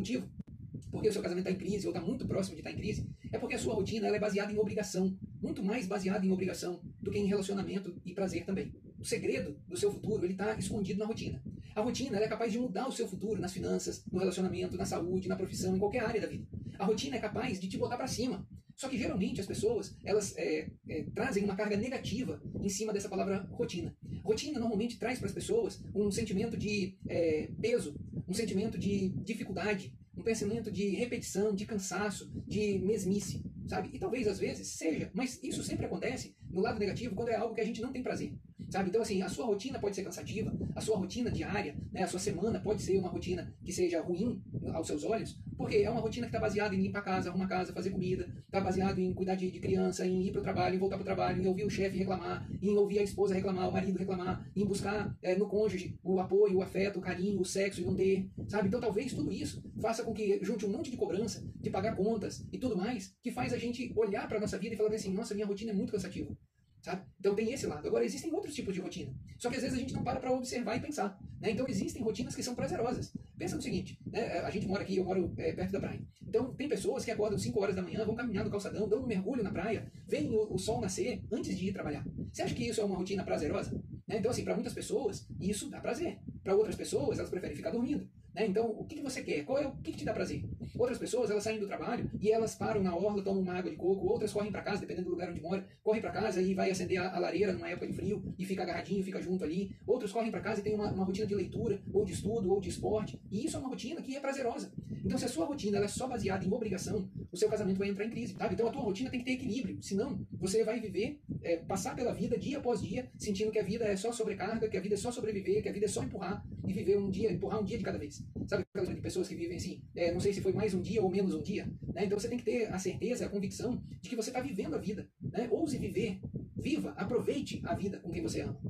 motivo porque o seu casamento está em crise ou está muito próximo de estar tá em crise, é porque a sua rotina ela é baseada em obrigação, muito mais baseada em obrigação do que em relacionamento e prazer também. O segredo do seu futuro ele está escondido na rotina. A rotina é capaz de mudar o seu futuro nas finanças, no relacionamento, na saúde, na profissão, em qualquer área da vida. A rotina é capaz de te botar para cima. Só que geralmente as pessoas elas é, é, trazem uma carga negativa em cima dessa palavra rotina. Rotina normalmente traz para as pessoas um sentimento de é, peso, um sentimento de dificuldade, um pensamento de repetição, de cansaço, de mesmice, sabe? E talvez às vezes seja, mas isso sempre acontece no lado negativo quando é algo que a gente não tem prazer. Sabe? Então, assim, a sua rotina pode ser cansativa, a sua rotina diária, né, a sua semana pode ser uma rotina que seja ruim aos seus olhos, porque é uma rotina que está baseada em limpar a casa, arrumar a casa, fazer comida, está baseado em cuidar de, de criança, em ir para o trabalho, em voltar para o trabalho, em ouvir o chefe reclamar, em ouvir a esposa reclamar, o marido reclamar, em buscar é, no cônjuge o apoio, o afeto, o carinho, o sexo e não ter, sabe? Então, talvez tudo isso faça com que junte um monte de cobrança, de pagar contas e tudo mais, que faz a gente olhar para a nossa vida e falar assim: nossa, minha rotina é muito cansativa. Sabe? Então tem esse lado. Agora, existem outros tipos de rotina. Só que às vezes a gente não para para observar e pensar. Né? Então existem rotinas que são prazerosas. Pensa no seguinte: né? a gente mora aqui, eu moro é, perto da praia. Então tem pessoas que acordam 5 horas da manhã, vão caminhar no calçadão, dão um mergulho na praia, veem o, o sol nascer antes de ir trabalhar. Você acha que isso é uma rotina prazerosa? Né? Então, assim, para muitas pessoas, isso dá prazer. Para outras pessoas, elas preferem ficar dormindo. Né? Então, o que, que você quer? Qual é o que, que, te dá prazer? Outras pessoas, elas saem do trabalho e elas param na orla, tomam uma água de coco. Outras correm para casa, dependendo do lugar onde mora, correm para casa e vai acender a, a, lareira numa época de frio e fica agarradinho, fica junto ali. Outros correm para casa e tem uma, uma, rotina de leitura, ou de estudo, ou de esporte. E isso é uma rotina que é prazerosa. Então, se a sua rotina é só baseada em obrigação, o seu casamento vai entrar em crise. Sabe? Então, a tua rotina tem que ter equilíbrio. Senão, você vai viver, é, passar pela vida dia após dia, sentindo que a vida é só sobrecarga, que a vida é só sobreviver, que a vida é só empurrar e viver um dia, empurrar um dia de cada vez. Sabe aquelas de pessoas que vivem assim, é, não sei se foi mais um dia ou menos um dia, né? Então você tem que ter a certeza, a convicção de que você está vivendo a vida, né? Ouse viver, viva, aproveite a vida com quem você ama.